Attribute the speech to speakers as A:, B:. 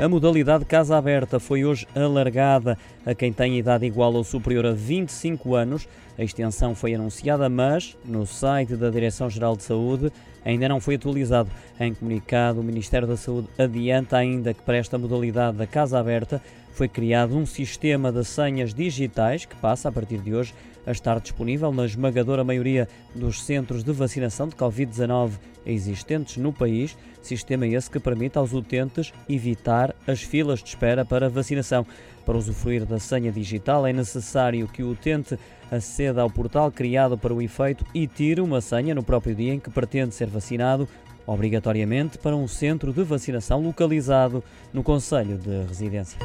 A: A modalidade Casa Aberta foi hoje alargada a quem tem idade igual ou superior a 25 anos. A extensão foi anunciada, mas no site da Direção-Geral de Saúde ainda não foi atualizado. Em comunicado, o Ministério da Saúde adianta ainda que para esta modalidade da Casa Aberta foi criado um sistema de senhas digitais que passa, a partir de hoje, a estar disponível na esmagadora maioria dos centros de vacinação de Covid-19 existentes no país. Sistema esse que permite aos utentes evitar as filas de espera para vacinação. Para usufruir da senha digital é necessário que o utente aceda ao portal criado para o efeito e tire uma senha no próprio dia em que pretende ser vacinado obrigatoriamente para um centro de vacinação localizado no Conselho de Residência.